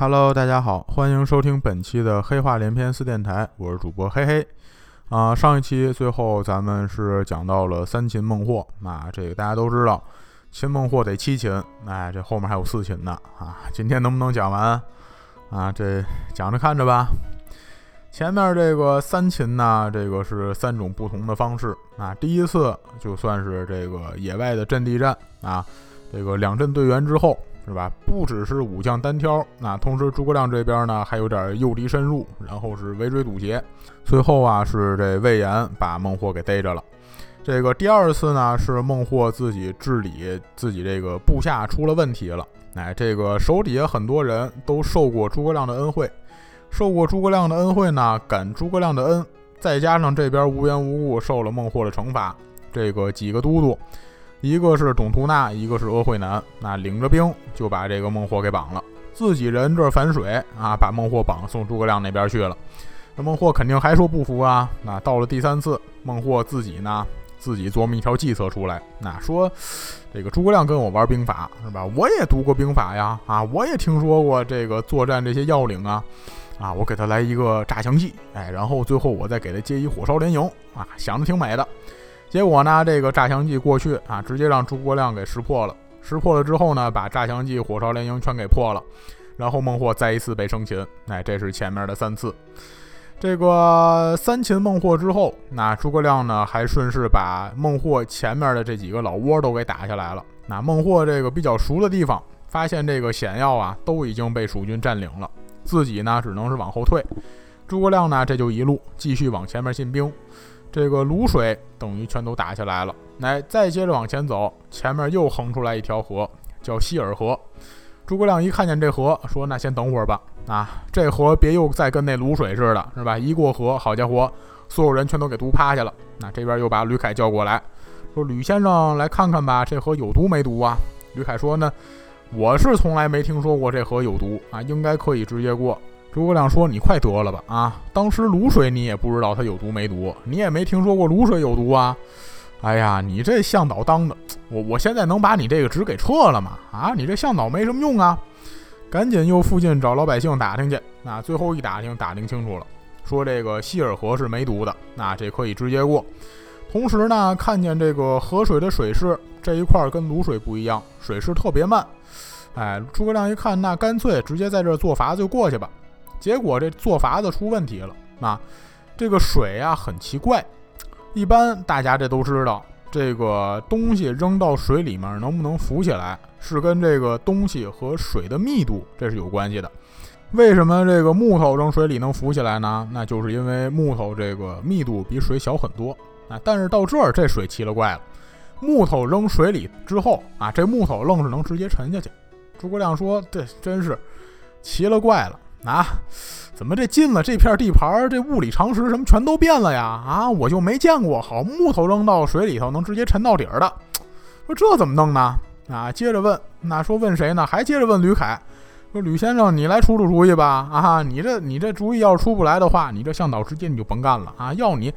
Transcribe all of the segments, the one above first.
Hello，大家好，欢迎收听本期的黑话连篇四电台，我是主播黑黑。啊，上一期最后咱们是讲到了三秦孟获，那这个大家都知道，秦孟获得七秦，哎，这后面还有四秦呢啊，今天能不能讲完啊？这讲着看着吧。前面这个三秦呢，这个是三种不同的方式啊。第一次就算是这个野外的阵地战啊，这个两阵队员之后。是吧？不只是武将单挑，那同时诸葛亮这边呢还有点诱敌深入，然后是围追堵截，最后啊是这魏延把孟获给逮着了。这个第二次呢是孟获自己治理自己这个部下出了问题了，哎，这个手底下很多人都受过诸葛亮的恩惠，受过诸葛亮的恩惠呢，感诸葛亮的恩，再加上这边无缘无故受了孟获的惩罚，这个几个都督。一个是董图纳，一个是阿慧南，那领着兵就把这个孟获给绑了，自己人这反水啊，把孟获绑送诸葛亮那边去了。那孟获肯定还说不服啊。那到了第三次，孟获自己呢，自己琢磨一条计策出来，那说这个诸葛亮跟我玩兵法是吧？我也读过兵法呀，啊，我也听说过这个作战这些要领啊，啊，我给他来一个诈降计，哎，然后最后我再给他接一火烧连营啊，想的挺美的。结果呢，这个诈降计过去啊，直接让诸葛亮给识破了。识破了之后呢，把诈降计、火烧连营全给破了。然后孟获再一次被生擒。哎，这是前面的三次。这个三擒孟获之后，那诸葛亮呢，还顺势把孟获前面的这几个老窝都给打下来了。那孟获这个比较熟的地方，发现这个险要啊，都已经被蜀军占领了，自己呢，只能是往后退。诸葛亮呢，这就一路继续往前面进兵。这个卤水等于全都打下来了，来再接着往前走，前面又横出来一条河，叫希尔河。诸葛亮一看见这河，说：“那先等会儿吧，啊，这河别又再跟那卤水似的，是吧？一过河，好家伙，所有人全都给毒趴下了。那这边又把吕凯叫过来，说：‘吕先生来看看吧，这河有毒没毒啊？’吕凯说：‘呢，我是从来没听说过这河有毒啊，应该可以直接过。’诸葛亮说：“你快得了吧！啊，当时卤水你也不知道它有毒没毒，你也没听说过卤水有毒啊！哎呀，你这向导当的，我我现在能把你这个职给撤了吗？啊，你这向导没什么用啊！赶紧又附近找老百姓打听去。那最后一打听，打听清楚了，说这个希尔河是没毒的，那这可以直接过。同时呢，看见这个河水的水势这一块跟卤水不一样，水势特别慢。哎，诸葛亮一看，那干脆直接在这做法子就过去吧。”结果这做法子出问题了啊！这个水啊很奇怪，一般大家这都知道，这个东西扔到水里面能不能浮起来，是跟这个东西和水的密度这是有关系的。为什么这个木头扔水里能浮起来呢？那就是因为木头这个密度比水小很多啊。但是到这儿这水奇了怪了，木头扔水里之后啊，这木头愣是能直接沉下去。诸葛亮说：“这真是奇了怪了。”啊，怎么这进了这片地盘，这物理常识什么全都变了呀？啊，我就没见过好木头扔到水里头能直接沉到底儿的。说这怎么弄呢？啊，接着问，那说问谁呢？还接着问吕凯，说吕先生你来出出主意吧。啊，你这你这主意要是出不来的话，你这向导直接你就甭干了啊！要你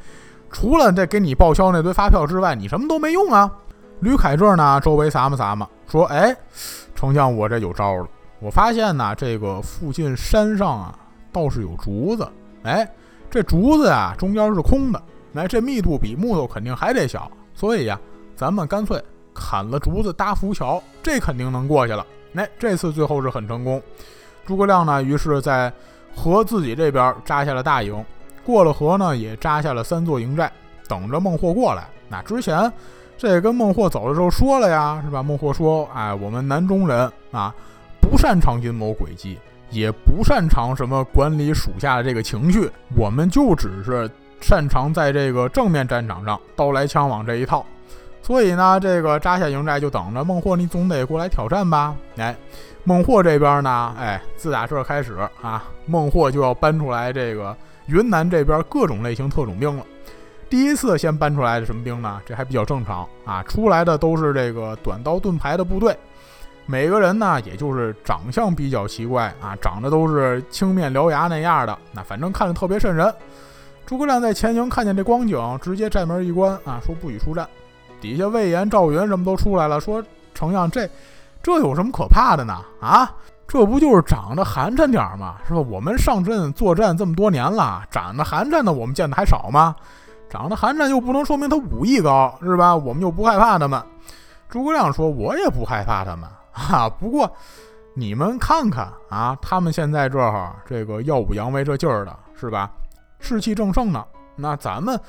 除了这给你报销那堆发票之外，你什么都没用啊。吕凯这儿呢，周围撒么撒么，说哎，丞相我这有招了。我发现呢，这个附近山上啊，倒是有竹子。哎，这竹子呀，中间是空的。那，这密度比木头肯定还得小，所以呀，咱们干脆砍了竹子搭浮桥，这肯定能过去了。哎，这次最后是很成功。诸葛亮呢，于是在河自己这边扎下了大营，过了河呢，也扎下了三座营寨，等着孟获过来。那之前这跟孟获走的时候说了呀，是吧？孟获说：“哎，我们南中人啊。”不擅长阴谋诡计，也不擅长什么管理属下的这个情绪，我们就只是擅长在这个正面战场上刀来枪往这一套。所以呢，这个扎下营寨就等着孟获，你总得过来挑战吧？哎，孟获这边呢，哎，自打这开始啊，孟获就要搬出来这个云南这边各种类型特种兵了。第一次先搬出来的什么兵呢？这还比较正常啊，出来的都是这个短刀盾牌的部队。每个人呢，也就是长相比较奇怪啊，长得都是青面獠牙那样的，那反正看着特别瘆人。诸葛亮在前营看见这光景，直接寨门一关啊，说不许出战。底下魏延、赵云什么都出来了，说丞相这这有什么可怕的呢？啊，这不就是长得寒碜点吗？是吧？我们上阵作战这么多年了，长得寒碜的我们见的还少吗？长得寒碜又不能说明他武艺高，是吧？我们又不害怕他们。诸葛亮说：“我也不害怕他们啊，不过你们看看啊，他们现在这儿这个耀武扬威这劲儿的，是吧？士气正盛呢。那咱们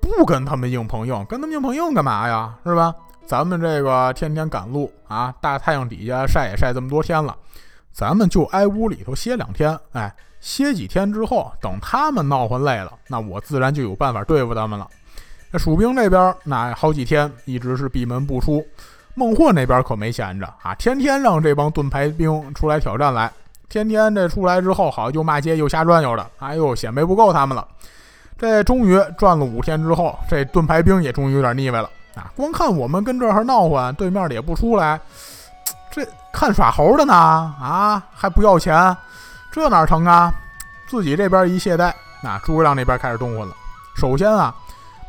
不跟他们硬碰硬，跟他们硬碰硬干嘛呀？是吧？咱们这个天天赶路啊，大太阳底下晒也晒这么多天了。”咱们就挨屋里头歇两天，哎，歇几天之后，等他们闹混累了，那我自然就有办法对付他们了。那蜀兵这边，那好几天一直是闭门不出。孟获那边可没闲着啊，天天让这帮盾牌兵出来挑战来，天天这出来之后，好又骂街又瞎转悠的，哎呦，显摆不够他们了。这终于转了五天之后，这盾牌兵也终于有点腻歪了啊，光看我们跟这儿闹混，对面的也不出来。这看耍猴的呢啊，还不要钱，这哪成啊？自己这边一懈怠，那诸葛亮那边开始动混了。首先啊，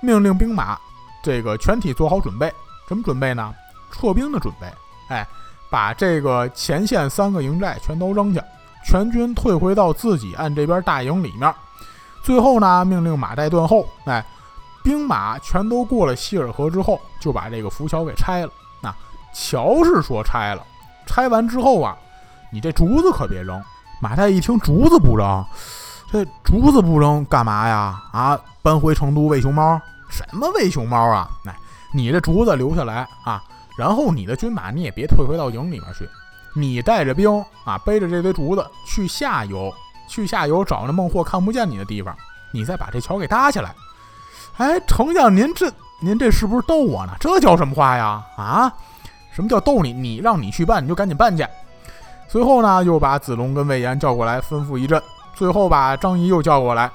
命令兵马这个全体做好准备，什么准备呢？撤兵的准备。哎，把这个前线三个营寨全都扔下，全军退回到自己岸这边大营里面。最后呢，命令马岱断后，哎，兵马全都过了希尔河之后，就把这个浮桥给拆了。那桥是说拆了。拆完之后啊，你这竹子可别扔。马岱一听竹子不扔，这竹子不扔干嘛呀？啊，搬回成都喂熊猫？什么喂熊猫啊？哎，你这竹子留下来啊，然后你的军马你也别退回到营里面去，你带着兵啊，背着这堆竹子去下游，去下游找那孟获看不见你的地方，你再把这桥给搭起来。哎，丞相您这您这是不是逗我呢？这叫什么话呀？啊？什么叫逗你？你让你去办，你就赶紧办去。随后呢，又把子龙跟魏延叫过来，吩咐一阵。最后把张仪又叫过来，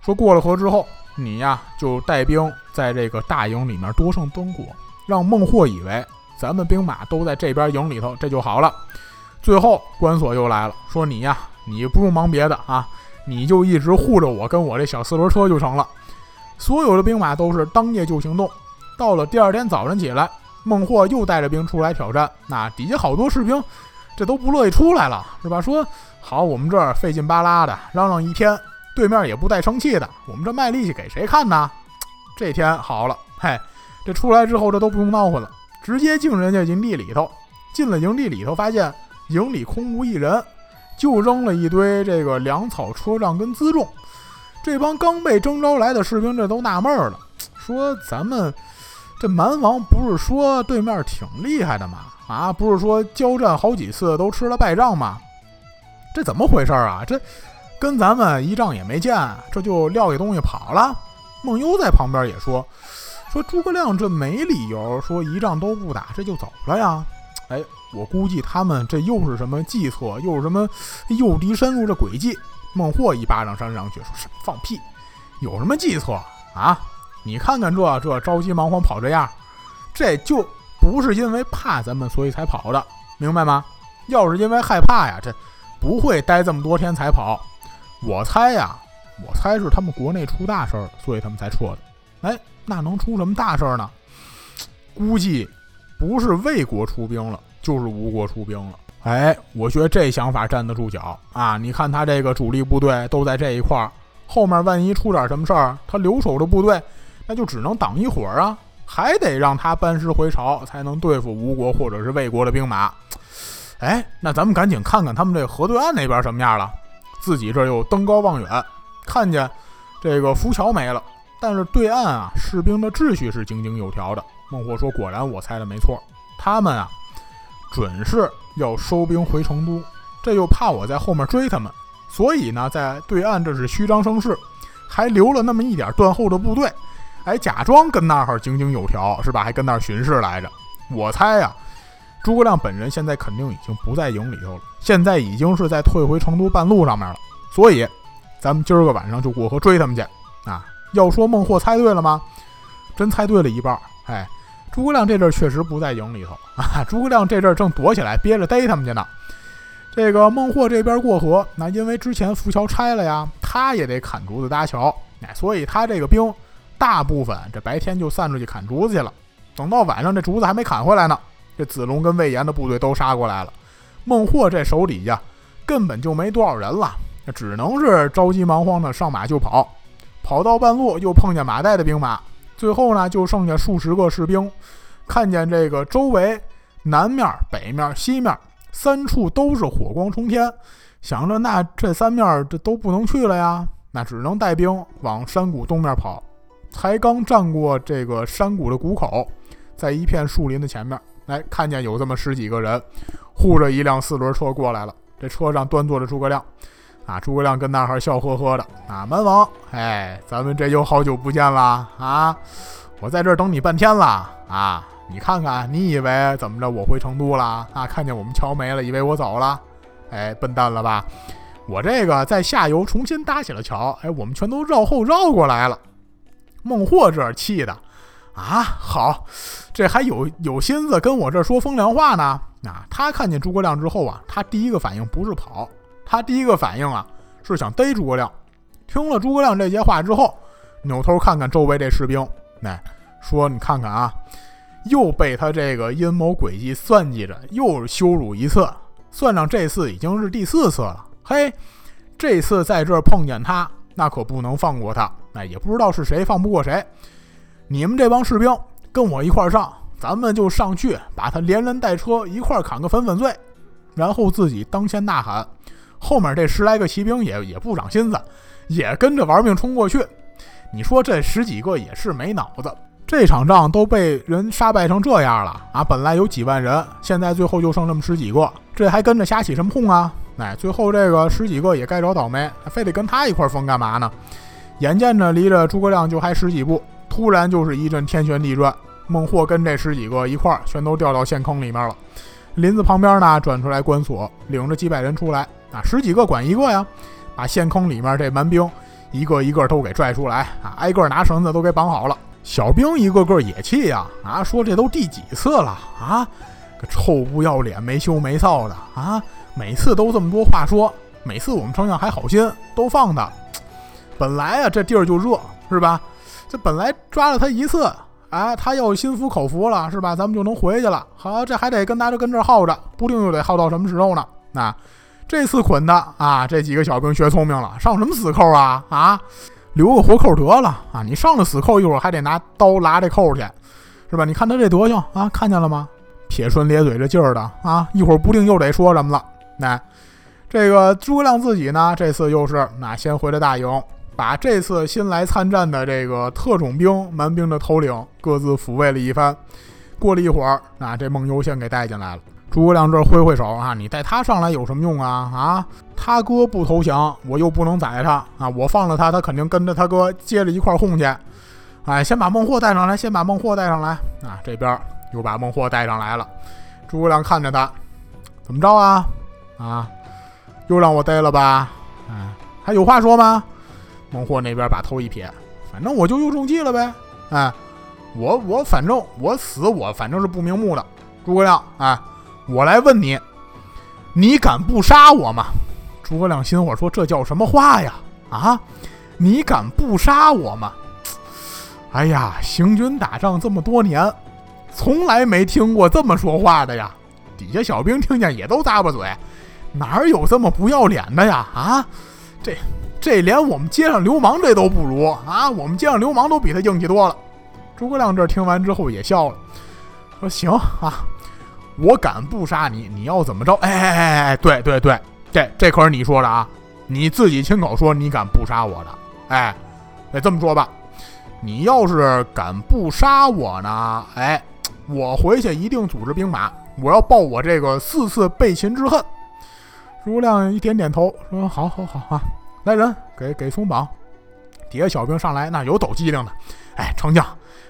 说过了河之后，你呀就带兵在这个大营里面多胜灯火，让孟获以为咱们兵马都在这边营里头，这就好了。最后关索又来了，说你呀，你不用忙别的啊，你就一直护着我跟我这小四轮车就成了。所有的兵马都是当夜就行动，到了第二天早晨起来。孟获又带着兵出来挑战，那底下好多士兵，这都不乐意出来了，是吧？说好，我们这儿费劲巴拉的嚷嚷一天，对面也不带生气的，我们这卖力气给谁看呢？这天好了，嘿，这出来之后，这都不用闹混了，直接进人家营地里头。进了营地里头，发现营里空无一人，就扔了一堆这个粮草、车仗跟辎重。这帮刚被征召来的士兵，这都纳闷了，说咱们。这蛮王不是说对面挺厉害的吗？啊，不是说交战好几次都吃了败仗吗？这怎么回事啊？这跟咱们一仗也没见，这就撂下东西跑了。孟优在旁边也说：“说诸葛亮这没理由说一仗都不打这就走了呀。”哎，我估计他们这又是什么计策，又是什么诱敌深入这诡计。孟获一巴掌扇上去，说什么放屁？有什么计策啊？你看看这这着急忙慌跑这样，这就不是因为怕咱们所以才跑的，明白吗？要是因为害怕呀，这不会待这么多天才跑。我猜呀，我猜是他们国内出大事儿，所以他们才撤的。哎，那能出什么大事儿呢？估计不是魏国出兵了，就是吴国出兵了。哎，我觉得这想法站得住脚啊！你看他这个主力部队都在这一块儿，后面万一出点什么事儿，他留守的部队。那就只能挡一会儿啊，还得让他班师回朝，才能对付吴国或者是魏国的兵马。哎，那咱们赶紧看看他们这河对岸那边什么样了。自己这又登高望远，看见这个浮桥没了，但是对岸啊，士兵的秩序是井井有条的。孟获说：“果然，我猜的没错，他们啊，准是要收兵回成都。这又怕我在后面追他们，所以呢，在对岸这是虚张声势，还留了那么一点断后的部队。”还假装跟那儿井井有条，是吧？还跟那儿巡视来着。我猜呀，诸葛亮本人现在肯定已经不在营里头了，现在已经是在退回成都半路上面了。所以，咱们今儿个晚上就过河追他们去啊！要说孟获猜对了吗？真猜对了一半。哎，诸葛亮这阵儿确实不在营里头啊，诸葛亮这阵儿正躲起来憋着逮他们去呢。这个孟获这边过河，那因为之前浮桥拆了呀，他也得砍竹子搭桥，哎，所以他这个兵。大部分这白天就散出去砍竹子去了，等到晚上这竹子还没砍回来呢，这子龙跟魏延的部队都杀过来了。孟获这手底下根本就没多少人了，只能是着急忙慌的上马就跑。跑到半路又碰见马岱的兵马，最后呢就剩下数十个士兵。看见这个周围南面、北面、西面三处都是火光冲天，想着那这三面这都不能去了呀，那只能带兵往山谷东面跑。才刚站过这个山谷的谷口，在一片树林的前面，哎，看见有这么十几个人护着一辆四轮车过来了。这车上端坐着诸葛亮，啊，诸葛亮跟那儿笑呵呵的。啊，蛮王，哎，咱们这又好久不见了啊！我在这儿等你半天了啊！你看看，你以为怎么着？我回成都了啊？看见我们桥没了，以为我走了？哎，笨蛋了吧？我这个在下游重新搭起了桥，哎，我们全都绕后绕过来了。孟获这儿气的啊，好，这还有有心思跟我这说风凉话呢。啊，他看见诸葛亮之后啊，他第一个反应不是跑，他第一个反应啊是想逮诸葛亮。听了诸葛亮这些话之后，扭头看看周围这士兵，哎，说你看看啊，又被他这个阴谋诡计算计着，又羞辱一次，算上这次已经是第四次了。嘿，这次在这儿碰见他，那可不能放过他。哎，也不知道是谁放不过谁。你们这帮士兵跟我一块上，咱们就上去把他连人带车一块砍个粉粉碎，然后自己当先呐喊。后面这十来个骑兵也也不长心思，也跟着玩命冲过去。你说这十几个也是没脑子，这场仗都被人杀败成这样了啊！本来有几万人，现在最后就剩这么十几个，这还跟着瞎起什么哄啊？哎，最后这个十几个也该着倒霉，非得跟他一块疯干嘛呢？眼见着离着诸葛亮就还十几步，突然就是一阵天旋地转，孟获跟这十几个一块儿全都掉到陷坑里面了。林子旁边呢转出来关索，领着几百人出来啊，十几个管一个呀，把陷坑里面这蛮兵一个一个都给拽出来啊，挨个拿绳子都给绑好了。小兵一个个也气呀啊，说这都第几次了啊，个臭不要脸、没羞没臊的啊，每次都这么多话说，每次我们丞相还好心都放他。本来啊，这地儿就热，是吧？这本来抓了他一次，哎，他要心服口服了，是吧？咱们就能回去了。好，这还得跟大家跟这耗着，不定又得耗到什么时候呢？那这次捆的啊，这几个小兵学聪明了，上什么死扣啊？啊，留个活扣得了啊！你上了死扣，一会儿还得拿刀拉这扣去，是吧？你看他这德行啊，看见了吗？撇唇咧嘴这劲儿的啊，一会儿不定又得说什么了。那这个诸葛亮自己呢，这次又是那先回了大营。把这次新来参战的这个特种兵蛮兵的头领各自抚慰了一番。过了一会儿，那这孟优先给带进来了。诸葛亮这挥挥手啊，你带他上来有什么用啊？啊，他哥不投降，我又不能宰他啊！我放了他，他肯定跟着他哥接着一块哄去。哎，先把孟获带上来，先把孟获带上来啊！这边又把孟获带上来了。诸葛亮看着他，怎么着啊？啊，又让我逮了吧？哎，还有话说吗？孟获那边把头一撇，反正我就又中计了呗。哎，我我反正我死我反正是不瞑目的。诸葛亮，哎，我来问你，你敢不杀我吗？诸葛亮心火说：“这叫什么话呀？啊，你敢不杀我吗？哎呀，行军打仗这么多年，从来没听过这么说话的呀。底下小兵听见也都咂巴嘴，哪有这么不要脸的呀？啊，这。”这连我们街上流氓这都不如啊！我们街上流氓都比他硬气多了。诸葛亮这听完之后也笑了，说：“行啊，我敢不杀你，你要怎么着？哎哎哎哎，对对对，这这可是你说的啊！你自己亲口说你敢不杀我的，哎，得这么说吧？你要是敢不杀我呢？哎，我回去一定组织兵马，我要报我这个四次被擒之恨。”诸葛亮一点点头，说：“好好好啊。”来人，给给松绑。底下小兵上来，那有抖机灵的。哎，丞相，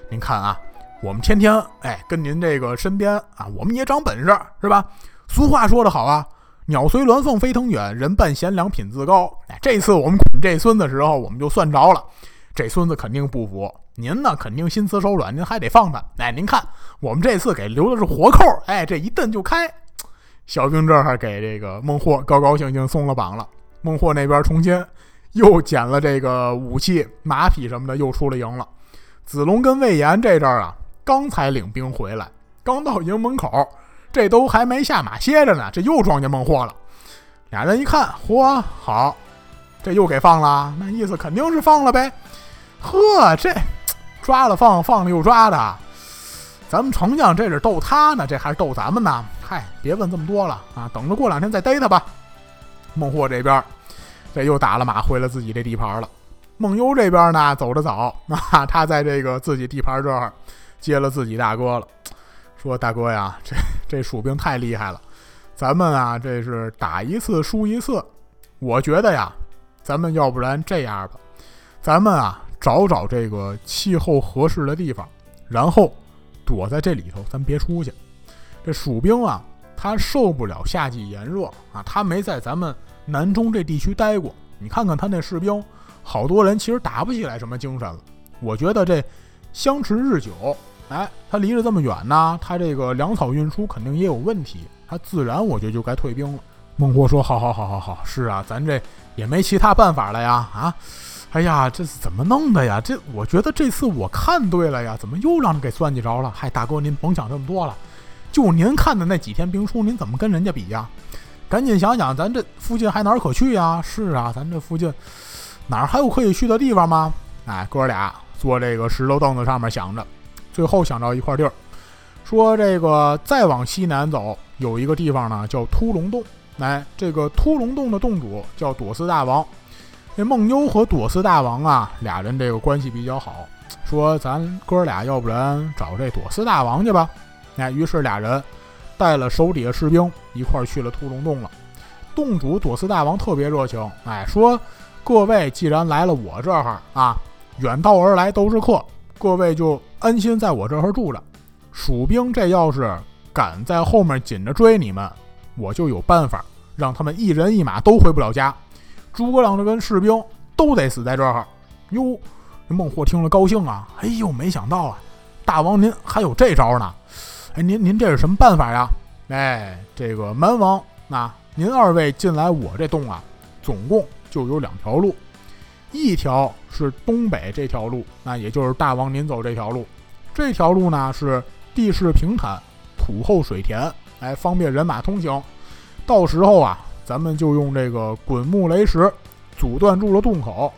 您看啊，我们天天哎跟您这个身边啊，我们也长本事，是吧？俗话说得好啊，鸟随鸾凤飞腾远，人伴贤良品自高。哎，这次我们捆这孙子时候，我们就算着了，这孙子肯定不服。您呢，肯定心慈手软，您还得放他。哎，您看，我们这次给留的是活扣，哎，这一蹬就开。小兵这儿给这个孟获高高兴兴松了绑了。孟获那边重新又捡了这个武器、马匹什么的，又出了营了。子龙跟魏延这阵儿啊，刚才领兵回来，刚到营门口，这都还没下马歇着呢，这又撞见孟获了。俩人一看，嚯，好，这又给放了，那意思肯定是放了呗。呵，这抓了放，放了又抓的，咱们丞相这是逗他呢，这还是逗咱们呢？嗨，别问这么多了啊，等着过两天再逮他吧。孟获这边，这又打了马回了自己这地盘了。孟优这边呢，走着早啊，他在这个自己地盘这儿接了自己大哥了，说大哥呀，这这蜀兵太厉害了，咱们啊这是打一次输一次，我觉得呀，咱们要不然这样吧，咱们啊找找这个气候合适的地方，然后躲在这里头，咱别出去。这蜀兵啊，他受不了夏季炎热啊，他没在咱们南中这地区待过，你看看他那士兵。好多人其实打不起来什么精神了。我觉得这相持日久，哎，他离着这么远呢，他这个粮草运输肯定也有问题，他自然我觉得就该退兵了。孟获说：“好好好好好，是啊，咱这也没其他办法了呀啊！哎呀，这是怎么弄的呀？这我觉得这次我看对了呀，怎么又让人给算计着了？嗨，大哥您甭想这么多了，就您看的那几天兵书，您怎么跟人家比呀？赶紧想想，咱这附近还哪儿可去呀？是啊，咱这附近。”哪儿还有可以去的地方吗？哎，哥俩坐这个石头凳子上面想着，最后想到一块地儿，说这个再往西南走，有一个地方呢，叫突龙洞。哎，这个突龙洞的洞主叫朵斯大王。这梦幽和朵斯大王啊，俩人这个关系比较好，说咱哥俩要不然找这朵斯大王去吧。哎，于是俩人带了手底下士兵一块去了突龙洞了。洞主朵斯大王特别热情，哎，说。各位既然来了我这儿啊，远道而来都是客，各位就安心在我这儿住着。蜀兵这要是敢在后面紧着追你们，我就有办法让他们一人一马都回不了家。诸葛亮这跟士兵都得死在这儿。哟，孟获听了高兴啊，哎呦，没想到啊，大王您还有这招呢。哎，您您这是什么办法呀？哎，这个蛮王，那您二位进来我这洞啊，总共。就有两条路，一条是东北这条路，那也就是大王您走这条路。这条路呢是地势平坦，土厚水田，哎，方便人马通行。到时候啊，咱们就用这个滚木雷石阻断住了洞口，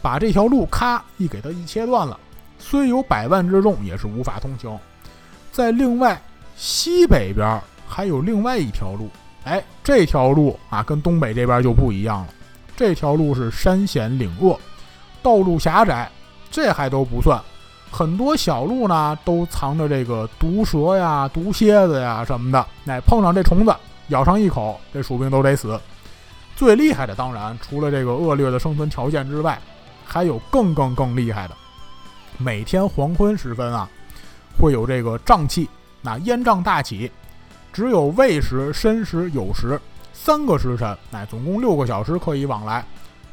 把这条路咔一给它一切断了，虽有百万之众，也是无法通行。在另外西北边还有另外一条路，哎，这条路啊跟东北这边就不一样了。这条路是山险岭恶，道路狭窄，这还都不算，很多小路呢都藏着这个毒蛇呀、毒蝎子呀什么的。哎，碰上这虫子，咬上一口，这蜀兵都得死。最厉害的当然除了这个恶劣的生存条件之外，还有更更更厉害的。每天黄昏时分啊，会有这个瘴气，那烟瘴大起，只有未时、申时、酉时。三个时辰，那总共六个小时可以往来。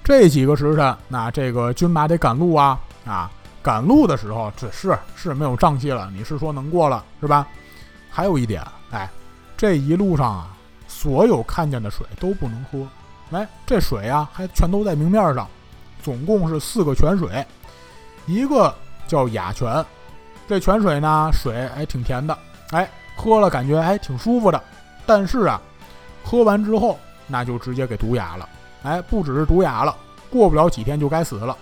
这几个时辰，那这个军马得赶路啊啊！赶路的时候，只是是没有瘴气了，你是说能过了是吧？还有一点，哎，这一路上啊，所有看见的水都不能喝。哎，这水啊，还全都在明面上。总共是四个泉水，一个叫雅泉，这泉水呢，水还挺甜的，哎，喝了感觉还挺舒服的。但是啊。喝完之后，那就直接给毒哑了。哎，不只是毒哑了，过不了几天就该死了。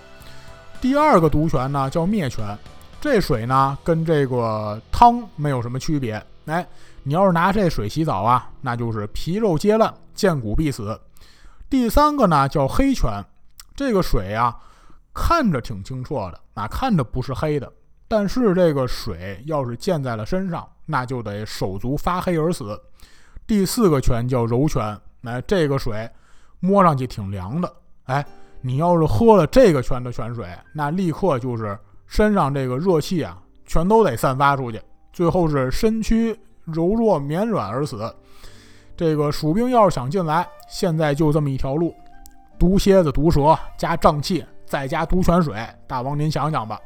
第二个毒泉呢，叫灭泉，这水呢跟这个汤没有什么区别。哎，你要是拿这水洗澡啊，那就是皮肉皆烂，见骨必死。第三个呢叫黑泉，这个水啊看着挺清澈的，啊看着不是黑的，但是这个水要是溅在了身上，那就得手足发黑而死。第四个泉叫柔泉，哎，这个水摸上去挺凉的，哎，你要是喝了这个泉的泉水，那立刻就是身上这个热气啊，全都得散发出去，最后是身躯柔弱绵软而死。这个蜀兵要是想进来，现在就这么一条路：毒蝎子、毒蛇加瘴气，再加毒泉水。大王您想想吧，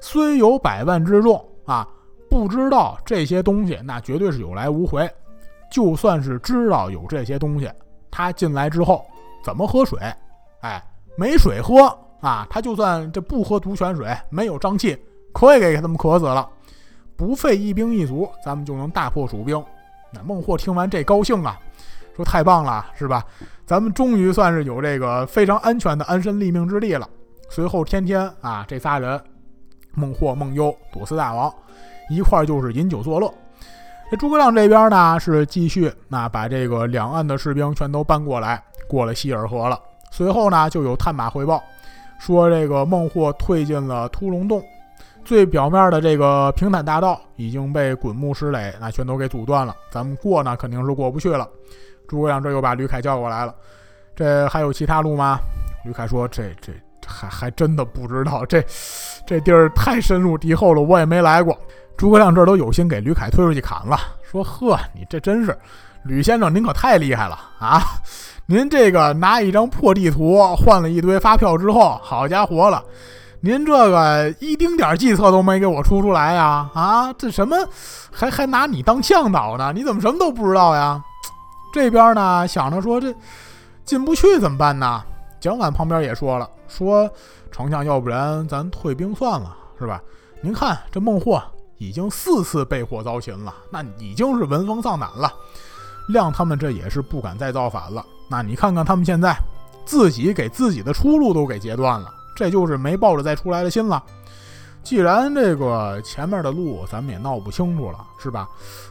虽有百万之众啊，不知道这些东西，那绝对是有来无回。就算是知道有这些东西，他进来之后怎么喝水？哎，没水喝啊！他就算这不喝毒泉水，没有瘴气，可以给他们渴死了。不费一兵一卒，咱们就能大破蜀兵。那孟获听完这高兴啊，说太棒了，是吧？咱们终于算是有这个非常安全的安身立命之地了。随后天天啊，这仨人，孟获、孟优、朵思大王一块儿就是饮酒作乐。诸葛亮这边呢是继续那把这个两岸的士兵全都搬过来，过了希尔河了。随后呢就有探马汇报，说这个孟获退进了突龙洞，最表面的这个平坦大道已经被滚木石垒那全都给阻断了，咱们过呢肯定是过不去了。诸葛亮这又把吕凯叫过来了，这还有其他路吗？吕凯说：“这这还还真的不知道，这这地儿太深入敌后了，我也没来过。”诸葛亮这都有心给吕凯推出去砍了，说：“呵，你这真是，吕先生您可太厉害了啊！您这个拿一张破地图换了一堆发票之后，好家伙了，您这个一丁点计策都没给我出出来呀！啊，这什么，还还拿你当向导呢？你怎么什么都不知道呀？这边呢想着说这进不去怎么办呢？蒋琬旁边也说了，说丞相，要不然咱退兵算了，是吧？您看这孟获。”已经四次被祸遭擒了，那已经是闻风丧胆了。亮他们这也是不敢再造反了。那你看看他们现在，自己给自己的出路都给截断了，这就是没抱着再出来的心了。既然这个前面的路咱们也闹不清楚了，是吧？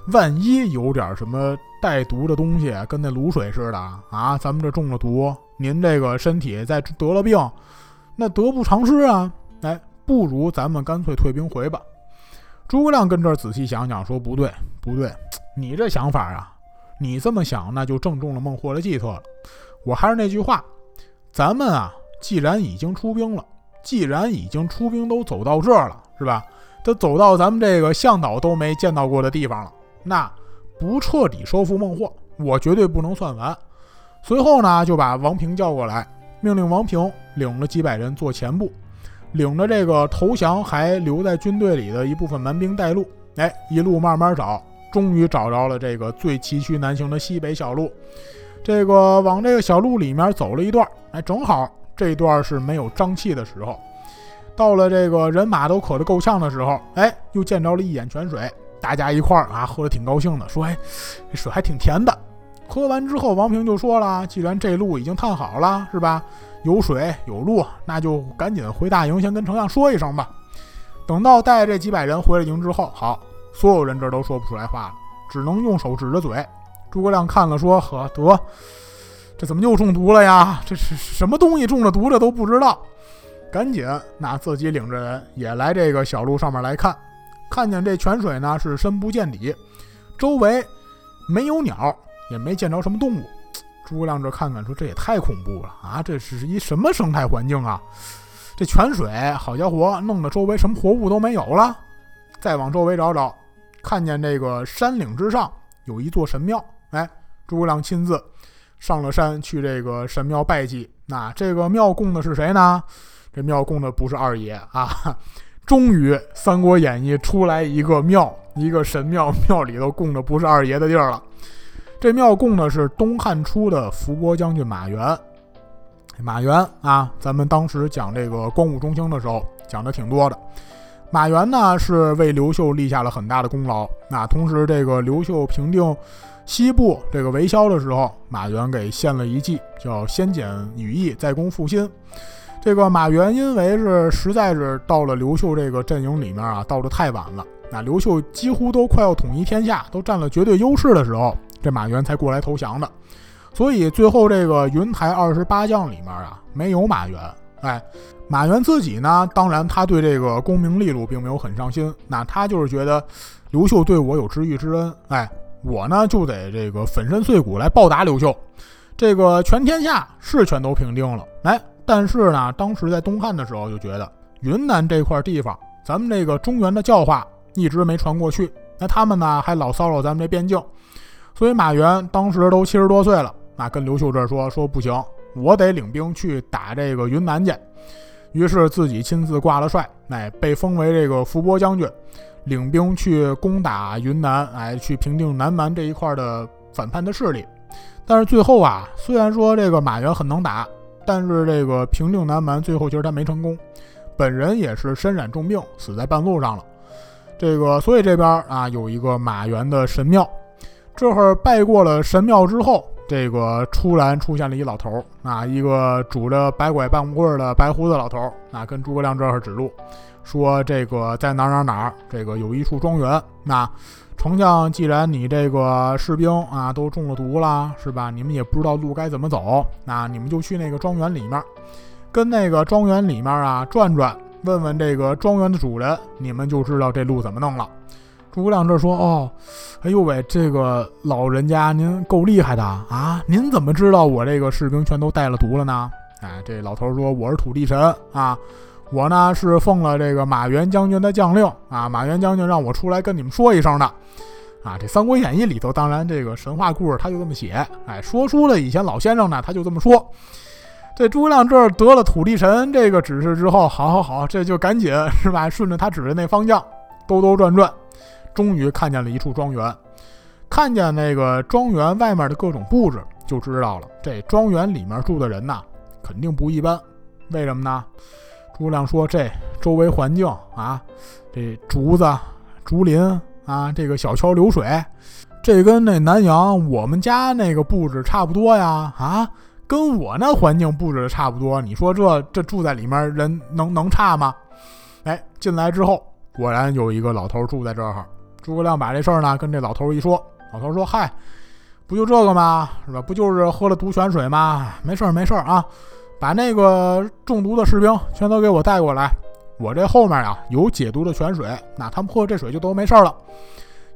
万一有点什么带毒的东西，跟那卤水似的啊，咱们这中了毒，您这个身体再得了病，那得不偿失啊！哎，不如咱们干脆退兵回吧。诸葛亮跟这儿仔细想想，说：“不对，不对，你这想法啊，你这么想，那就正中了孟获的计策了。我还是那句话，咱们啊，既然已经出兵了，既然已经出兵都走到这儿了，是吧？都走到咱们这个向导都没见到过的地方了，那不彻底收复孟获，我绝对不能算完。随后呢，就把王平叫过来，命令王平领了几百人做前部。”领着这个投降还留在军队里的一部分蛮兵带路，哎，一路慢慢找，终于找着了这个最崎岖难行的西北小路。这个往这个小路里面走了一段，哎，正好这段是没有瘴气的时候。到了这个人马都渴得够呛的时候，哎，又见着了一眼泉水，大家一块儿啊喝的挺高兴的，说，哎，这水还挺甜的。喝完之后，王平就说了，既然这路已经探好了，是吧？有水有路，那就赶紧回大营，先跟丞相说一声吧。等到带这几百人回了营之后，好，所有人这都说不出来话了，只能用手指着嘴。诸葛亮看了说：“呵，得，这怎么又中毒了呀？这是什么东西中了毒，这都不知道。”赶紧那自己领着人也来这个小路上面来看，看见这泉水呢是深不见底，周围没有鸟，也没见着什么动物。诸葛亮这看看说：“这也太恐怖了啊！这是一什么生态环境啊？这泉水，好家伙，弄得周围什么活物都没有了。再往周围找找，看见这个山岭之上有一座神庙。哎，诸葛亮亲自上了山去这个神庙拜祭。那这个庙供的是谁呢？这庙供的不是二爷啊！终于，《三国演义》出来一个庙，一个神庙，庙里头供的不是二爷的地儿了。”这庙供的是东汉初的伏波将军马援。马援啊，咱们当时讲这个光武中兴的时候讲的挺多的。马援呢是为刘秀立下了很大的功劳。那同时，这个刘秀平定西部这个围萧的时候，马援给献了一计，叫先减羽翼，再攻复心。这个马援因为是实在是到了刘秀这个阵营里面啊，到的太晚了。那刘秀几乎都快要统一天下，都占了绝对优势的时候。这马援才过来投降的，所以最后这个云台二十八将里面啊，没有马援。哎，马援自己呢，当然他对这个功名利禄并没有很上心，那他就是觉得刘秀对我有知遇之恩，哎，我呢就得这个粉身碎骨来报答刘秀。这个全天下是全都平定了，哎，但是呢，当时在东汉的时候就觉得云南这块地方，咱们这个中原的教化一直没传过去，那他们呢还老骚扰咱们这边境。所以马援当时都七十多岁了，那跟刘秀这说说不行，我得领兵去打这个云南去。于是自己亲自挂了帅，哎，被封为这个伏波将军，领兵去攻打云南，哎，去平定南蛮这一块的反叛的势力。但是最后啊，虽然说这个马援很能打，但是这个平定南蛮最后其实他没成功，本人也是身染重病，死在半路上了。这个所以这边啊有一个马援的神庙。这会儿拜过了神庙之后，这个突然出现了一老头儿啊，一个拄着白拐棒棍儿的白胡子老头儿啊，跟诸葛亮这儿指路，说这个在哪儿哪儿哪儿，这个有一处庄园。那丞相，既然你这个士兵啊都中了毒了，是吧？你们也不知道路该怎么走，那你们就去那个庄园里面，跟那个庄园里面啊转转，问问这个庄园的主人，你们就知道这路怎么弄了。诸葛亮这说：“哦，哎呦喂，这个老人家您够厉害的啊！您怎么知道我这个士兵全都带了毒了呢？”哎，这老头说：“我是土地神啊，我呢是奉了这个马援将军的将令啊，马援将军让我出来跟你们说一声的。啊，这《三国演义》里头，当然这个神话故事他就这么写。哎，说书的以前老先生呢，他就这么说。这诸葛亮这儿得了土地神这个指示之后，好好好，这就赶紧是吧？顺着他指的那方向兜兜转转。”终于看见了一处庄园，看见那个庄园外面的各种布置，就知道了这庄园里面住的人呐，肯定不一般。为什么呢？诸葛亮说：“这周围环境啊，这竹子、竹林啊，这个小桥流水，这跟那南阳我们家那个布置差不多呀！啊，跟我那环境布置的差不多。你说这这住在里面人能能差吗？哎，进来之后，果然有一个老头住在这儿。”诸葛亮把这事儿呢跟这老头一说，老头说：“嗨，不就这个吗？是吧？不就是喝了毒泉水吗？没事儿，没事儿啊，把那个中毒的士兵全都给我带过来。我这后面啊有解毒的泉水，那他们喝这水就都没事儿了。”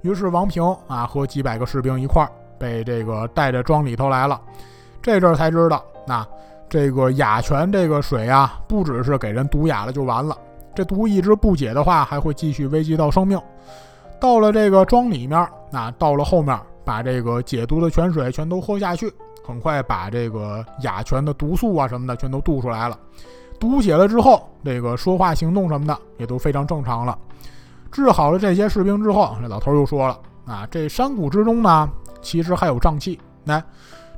于是王平啊和几百个士兵一块儿被这个带着庄里头来了。这阵儿才知道，那这个哑泉这个水啊，不只是给人毒哑了就完了，这毒一直不解的话，还会继续危及到生命。到了这个庄里面，那到了后面，把这个解毒的泉水全都喝下去，很快把这个哑泉的毒素啊什么的全都渡出来了。毒解了之后，这个说话行动什么的也都非常正常了。治好了这些士兵之后，这老头又说了：“啊，这山谷之中呢，其实还有瘴气。来，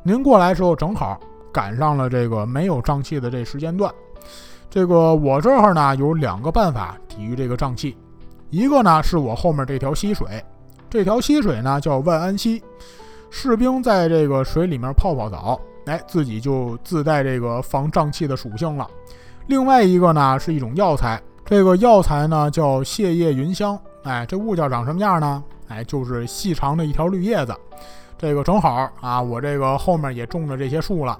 您过来时候正好赶上了这个没有瘴气的这时间段。这个我这儿呢有两个办法抵御这个瘴气。”一个呢是我后面这条溪水，这条溪水呢叫万安溪，士兵在这个水里面泡泡澡，哎，自己就自带这个防胀气的属性了。另外一个呢是一种药材，这个药材呢叫泻叶云香，哎，这物件长什么样呢？哎，就是细长的一条绿叶子。这个正好啊，我这个后面也种着这些树了，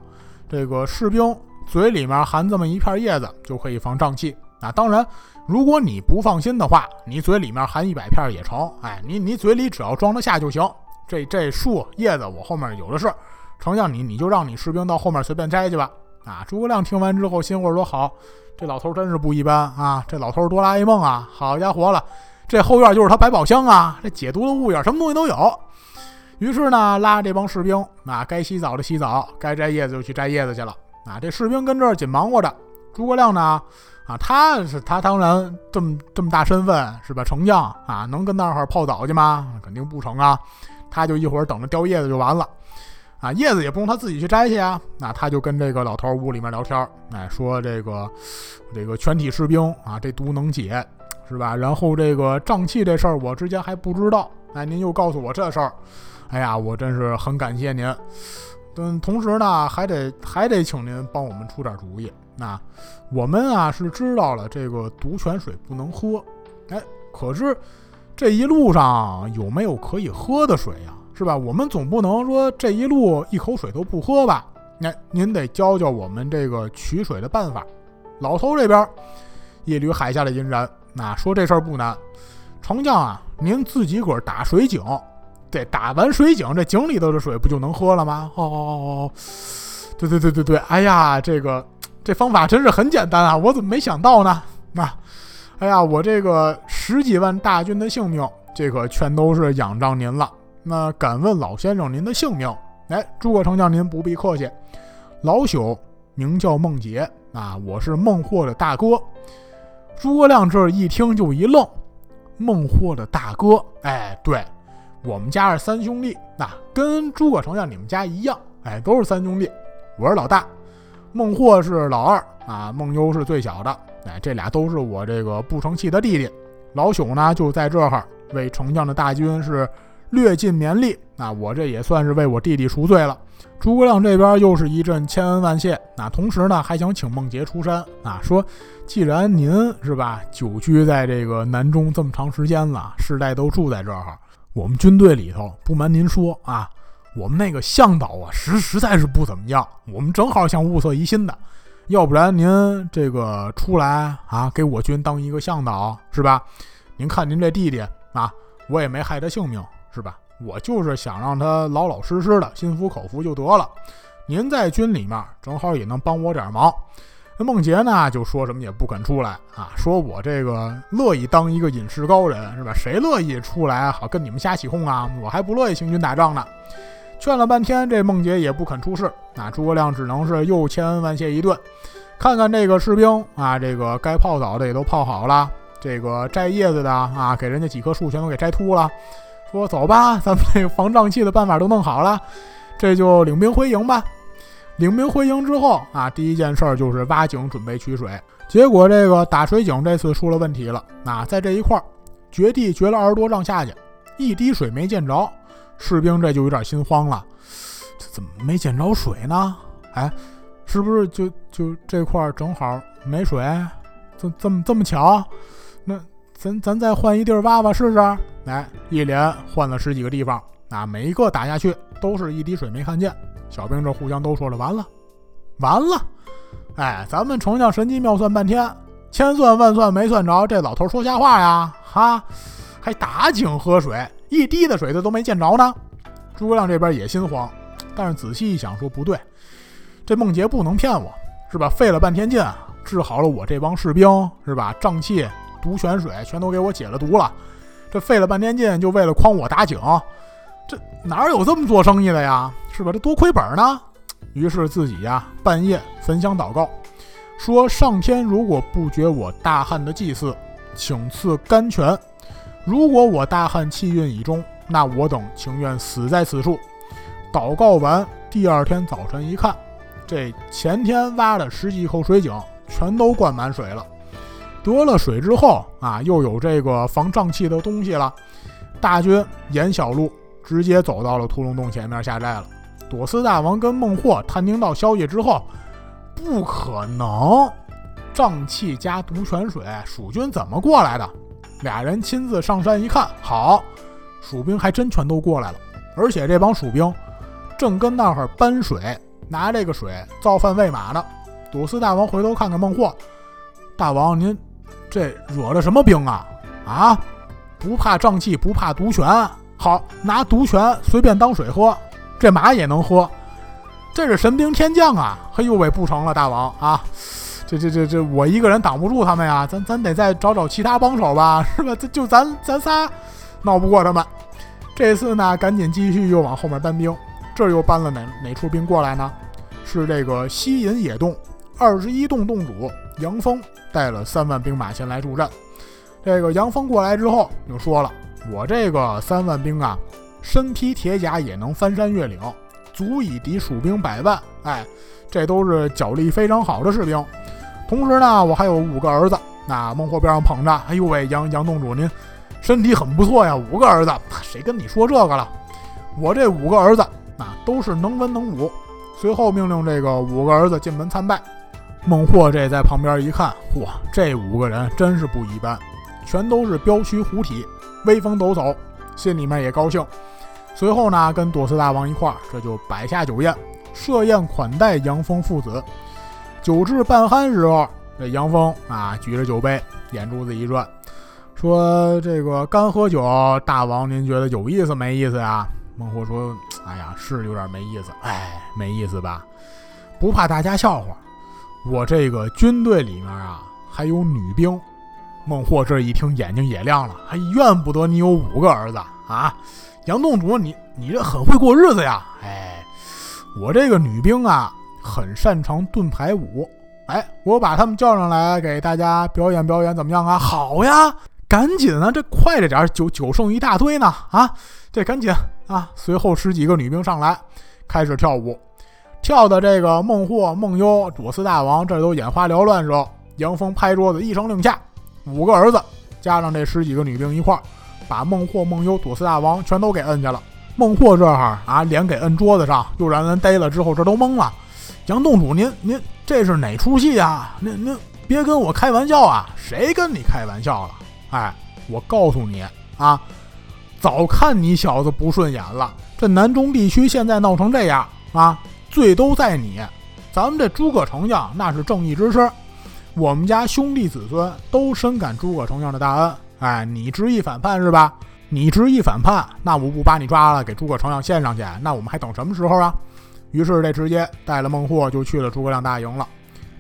这个士兵嘴里面含这么一片叶子就可以防胀气。啊，当然。如果你不放心的话，你嘴里面含一百片也成。哎，你你嘴里只要装得下就行。这这树叶子我后面有的是，丞相你你就让你士兵到后面随便摘去吧。啊，诸葛亮听完之后心话说好，这老头真是不一般啊，这老头哆啦 A 梦啊，好家伙了，这后院就是他百宝箱啊，这解毒的物件什么东西都有。于是呢，拉着这帮士兵，啊，该洗澡的洗澡，该摘叶子就去摘叶子去了。啊，这士兵跟这儿紧忙活着，诸葛亮呢？啊，他是他当然这么这么大身份是吧？丞相啊，能跟那儿泡澡去吗？肯定不成啊！他就一会儿等着叼叶子就完了，啊，叶子也不用他自己去摘去啊。那他就跟这个老头屋里面聊天，哎，说这个这个全体士兵啊，这毒能解是吧？然后这个胀气这事儿我之前还不知道，哎，您又告诉我这事儿，哎呀，我真是很感谢您。嗯，同时呢，还得还得请您帮我们出点主意。那我们啊是知道了这个毒泉水不能喝，哎，可是这一路上有没有可以喝的水呀？是吧？我们总不能说这一路一口水都不喝吧？那您得教教我们这个取水的办法。老头这边一缕海下的银然，那说这事儿不难。丞相啊，您自己个儿打水井，这打完水井，这井里头的水不就能喝了吗？哦哦哦，对对对对对，哎呀，这个。这方法真是很简单啊！我怎么没想到呢？那，哎呀，我这个十几万大军的性命，这可全都是仰仗您了。那敢问老先生您的姓名？哎，诸葛丞相您不必客气，老朽名叫孟杰啊，我是孟获的大哥。诸葛亮这一听就一愣，孟获的大哥，哎，对我们家是三兄弟，那跟诸葛丞相你们家一样，哎，都是三兄弟，我是老大。孟获是老二啊，孟优是最小的。哎，这俩都是我这个不成器的弟弟。老朽呢，就在这儿为丞相的大军是略尽绵力，那我这也算是为我弟弟赎罪了。诸葛亮这边又是一阵千恩万谢，那同时呢，还想请孟杰出山啊，说既然您是吧久居在这个南中这么长时间了，世代都住在这儿，我们军队里头，不瞒您说啊，我们那个向导啊，实实在是不怎么样，我们正好想物色一新的，要不然您这个出来啊，给我军当一个向导是吧？您看您这弟弟啊，我也没害他性命是吧？我就是想让他老老实实的，心服口服就得了。您在军里面正好也能帮我点忙。那孟杰呢，就说什么也不肯出来啊，说我这个乐意当一个隐士高人，是吧？谁乐意出来好跟你们瞎起哄啊？我还不乐意行军打仗呢。劝了半天，这孟杰也不肯出事。那诸葛亮只能是又千恩万谢一顿。看看这个士兵啊，这个该泡澡的也都泡好了，这个摘叶子的啊，给人家几棵树全都给摘秃了。说走吧，咱们这个防瘴气的办法都弄好了，这就领兵回营吧。领兵回营之后啊，第一件事儿就是挖井准备取水。结果这个打水井这次出了问题了。那在这一块儿掘地掘了二十多丈下去，一滴水没见着，士兵这就有点心慌了。这怎么没见着水呢？哎，是不是就就这块正好没水？这这么这么巧？那咱咱再换一地儿挖挖试试。哎，一连换了十几个地方，啊每一个打下去都是一滴水没看见。小兵这互相都说了：“完了，完了！”哎，咱们丞相神机妙算半天，千算万算没算着，这老头说瞎话呀！哈，还打井喝水，一滴的水他都没见着呢。诸葛亮这边也心慌，但是仔细一想，说不对，这孟杰不能骗我，是吧？费了半天劲治好了我这帮士兵，是吧？瘴气、毒泉水全都给我解了毒了。这费了半天劲，就为了诓我打井，这哪有这么做生意的呀？是吧？这多亏本呢。于是自己呀，半夜焚香祷告，说：上天如果不绝我大汉的祭祀，请赐甘泉；如果我大汉气运已终，那我等情愿死在此处。祷告完，第二天早晨一看，这前天挖的十几口水井全都灌满水了。得了水之后啊，又有这个防瘴气的东西了。大军沿小路直接走到了屠龙洞前面下寨了。朵思大王跟孟获探听到消息之后，不可能，瘴气加毒泉水，蜀军怎么过来的？俩人亲自上山一看，好，蜀兵还真全都过来了。而且这帮蜀兵正跟那儿搬水，拿这个水造饭喂马呢。朵思大王回头看看孟获，大王您。这惹了什么兵啊？啊，不怕瘴气，不怕毒泉，好拿毒泉随便当水喝，这马也能喝，这是神兵天降啊！嘿呦喂，不成了，大王啊，这这这这我一个人挡不住他们呀，咱咱得再找找其他帮手吧，是吧？这就咱咱仨闹不过他们，这次呢，赶紧继续又往后面搬兵，这又搬了哪哪处兵过来呢？是这个西引野洞二十一洞洞主。杨峰带了三万兵马前来助战。这个杨峰过来之后，就说了：“我这个三万兵啊，身披铁甲也能翻山越岭，足以敌蜀兵百万。哎，这都是脚力非常好的士兵。同时呢，我还有五个儿子。那孟获边上捧着，哎呦喂，杨杨洞主您身体很不错呀，五个儿子，谁跟你说这个了？我这五个儿子啊，都是能文能武。随后命令这个五个儿子进门参拜。”孟获这在旁边一看，嚯，这五个人真是不一般，全都是彪躯虎体，威风抖擞，心里面也高兴。随后呢，跟朵思大王一块儿，这就摆下酒宴，设宴款待杨峰父子。酒至半酣时候，这杨峰啊，举着酒杯，眼珠子一转，说：“这个干喝酒，大王您觉得有意思没意思呀？”孟获说：“哎呀，是有点没意思，哎，没意思吧？不怕大家笑话。”我这个军队里面啊，还有女兵。孟获这一听，眼睛也亮了，还怨不得你有五个儿子啊！杨洞主，你你这很会过日子呀！哎，我这个女兵啊，很擅长盾牌舞。哎，我把他们叫上来给大家表演表演，怎么样啊？好呀，赶紧啊，这快着点，酒酒剩一大堆呢啊！这赶紧啊！随后十几个女兵上来，开始跳舞。跳的这个孟获、孟优、左思大王，这都眼花缭乱时候，杨峰拍桌子一声令下，五个儿子加上这十几个女兵一块儿，把孟获、孟优左四大王全都给摁下了。孟获这哈啊，脸给摁桌子上，又让人逮了之后，这都懵了。杨洞主，您您这是哪出戏啊？您您别跟我开玩笑啊！谁跟你开玩笑了？哎，我告诉你啊，早看你小子不顺眼了。这南中地区现在闹成这样啊，罪都在你。咱们这诸葛丞相那是正义之师，我们家兄弟子孙都深感诸葛丞相的大恩。哎，你执意反叛是吧？你执意反叛，那我不把你抓了，给诸葛丞相献上去，那我们还等什么时候啊？于是这直接带了孟获就去了诸葛亮大营了。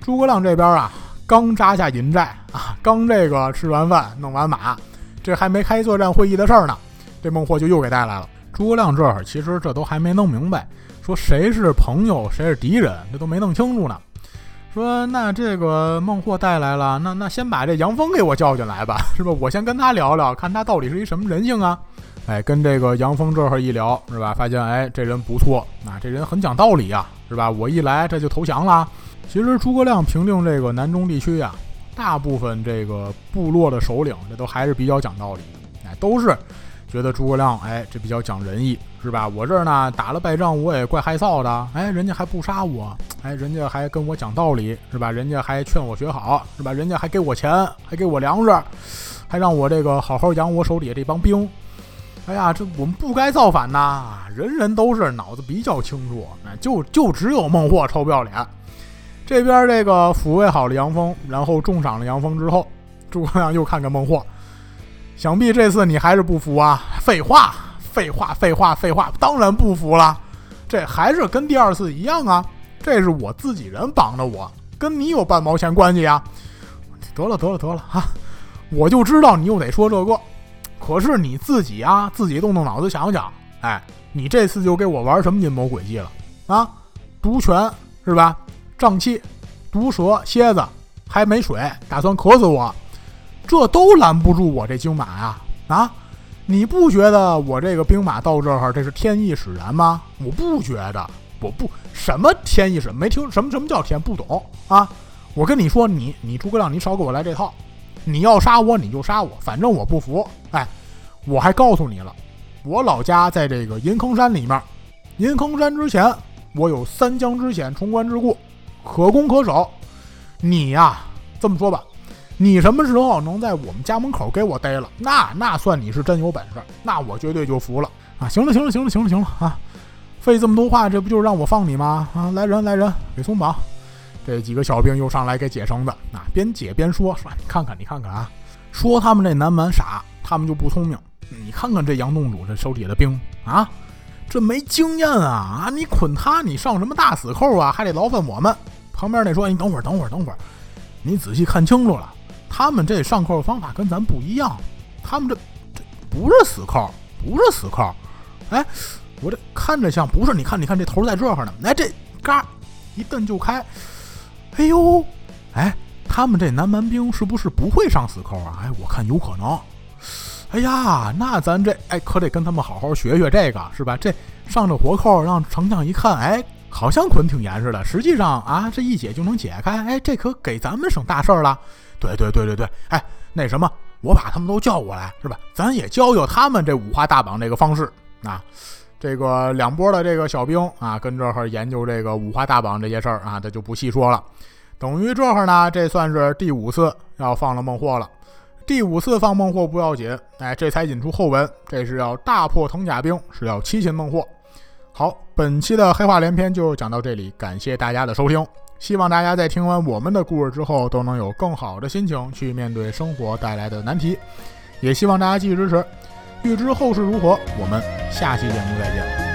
诸葛亮这边啊，刚扎下营寨啊，刚这个吃完饭弄完马，这还没开作战会议的事儿呢，这孟获就又给带来了。诸葛亮这儿其实这都还没弄明白。说谁是朋友，谁是敌人，这都没弄清楚呢。说那这个孟获带来了，那那先把这杨峰给我叫进来吧，是吧？我先跟他聊聊，看他到底是一什么人性啊？哎，跟这个杨峰这会儿一聊，是吧？发现哎，这人不错，啊，这人很讲道理啊，是吧？我一来这就投降了。其实诸葛亮平定这个南中地区啊，大部分这个部落的首领，这都还是比较讲道理的，哎，都是。觉得诸葛亮，哎，这比较讲仁义，是吧？我这儿呢打了败仗，我也怪害臊的，哎，人家还不杀我，哎，人家还跟我讲道理，是吧？人家还劝我学好，是吧？人家还给我钱，还给我粮食，还让我这个好好养我手底下这帮兵。哎呀，这我们不该造反呐！人人都是脑子比较清楚，哎，就就只有孟获臭不要脸。这边这个抚慰好了杨峰，然后重赏了杨峰之后，诸葛亮又看看孟获。想必这次你还是不服啊？废话，废话，废话，废话，当然不服了。这还是跟第二次一样啊！这是我自己人绑的我，跟你有半毛钱关系呀？得了，得了，得了啊！我就知道你又得说这个。可是你自己啊，自己动动脑子想想，哎，你这次就给我玩什么阴谋诡计了啊？毒泉是吧？瘴气、毒蛇、蝎子，还没水，打算渴死我。这都拦不住我这军马呀！啊，你不觉得我这个兵马到这儿，这是天意使然吗？我不觉得，我不什么天意使，没听什么什么叫天，不懂啊！我跟你说，你你诸葛亮，你少给我来这套！你要杀我，你就杀我，反正我不服！哎，我还告诉你了，我老家在这个银坑山里面，银坑山之前，我有三江之险，冲关之固，可攻可守。你呀，这么说吧。你什么时候能在我们家门口给我逮了？那那算你是真有本事，那我绝对就服了啊！行了行了行了行了行了啊！费这么多话，这不就是让我放你吗？啊！来人来人，给松绑！这几个小兵又上来给解绳子啊，边解边说说，你看看你看看啊，说他们这南蛮傻，他们就不聪明。你看看这杨洞主这手底下的兵啊，这没经验啊啊！你捆他，你上什么大死扣啊？还得劳烦我们。旁边那说，你等会儿等会儿等会儿，你仔细看清楚了。他们这上扣方法跟咱不一样，他们这这不是死扣，不是死扣。哎，我这看着像不是？你看，你看这头在这儿呢。哎，这嘎一蹬就开。哎呦，哎，他们这南蛮兵是不是不会上死扣啊？哎，我看有可能。哎呀，那咱这哎可得跟他们好好学学这个，是吧？这上着活扣，让丞相一看，哎，好像捆挺严实的，实际上啊，这一解就能解开。哎，这可给咱们省大事了。对对对对对，哎，那什么，我把他们都叫过来，是吧？咱也教教他们这五花大绑这个方式啊。这个两波的这个小兵啊，跟这儿研究这个五花大绑这些事儿啊，他就不细说了。等于这儿呢，这算是第五次要放了孟获了。第五次放孟获不要紧，哎，这才引出后文，这是要大破藤甲兵，是要七擒孟获。好，本期的黑话连篇就讲到这里，感谢大家的收听。希望大家在听完我们的故事之后，都能有更好的心情去面对生活带来的难题。也希望大家继续支持。欲知后事如何，我们下期节目再见。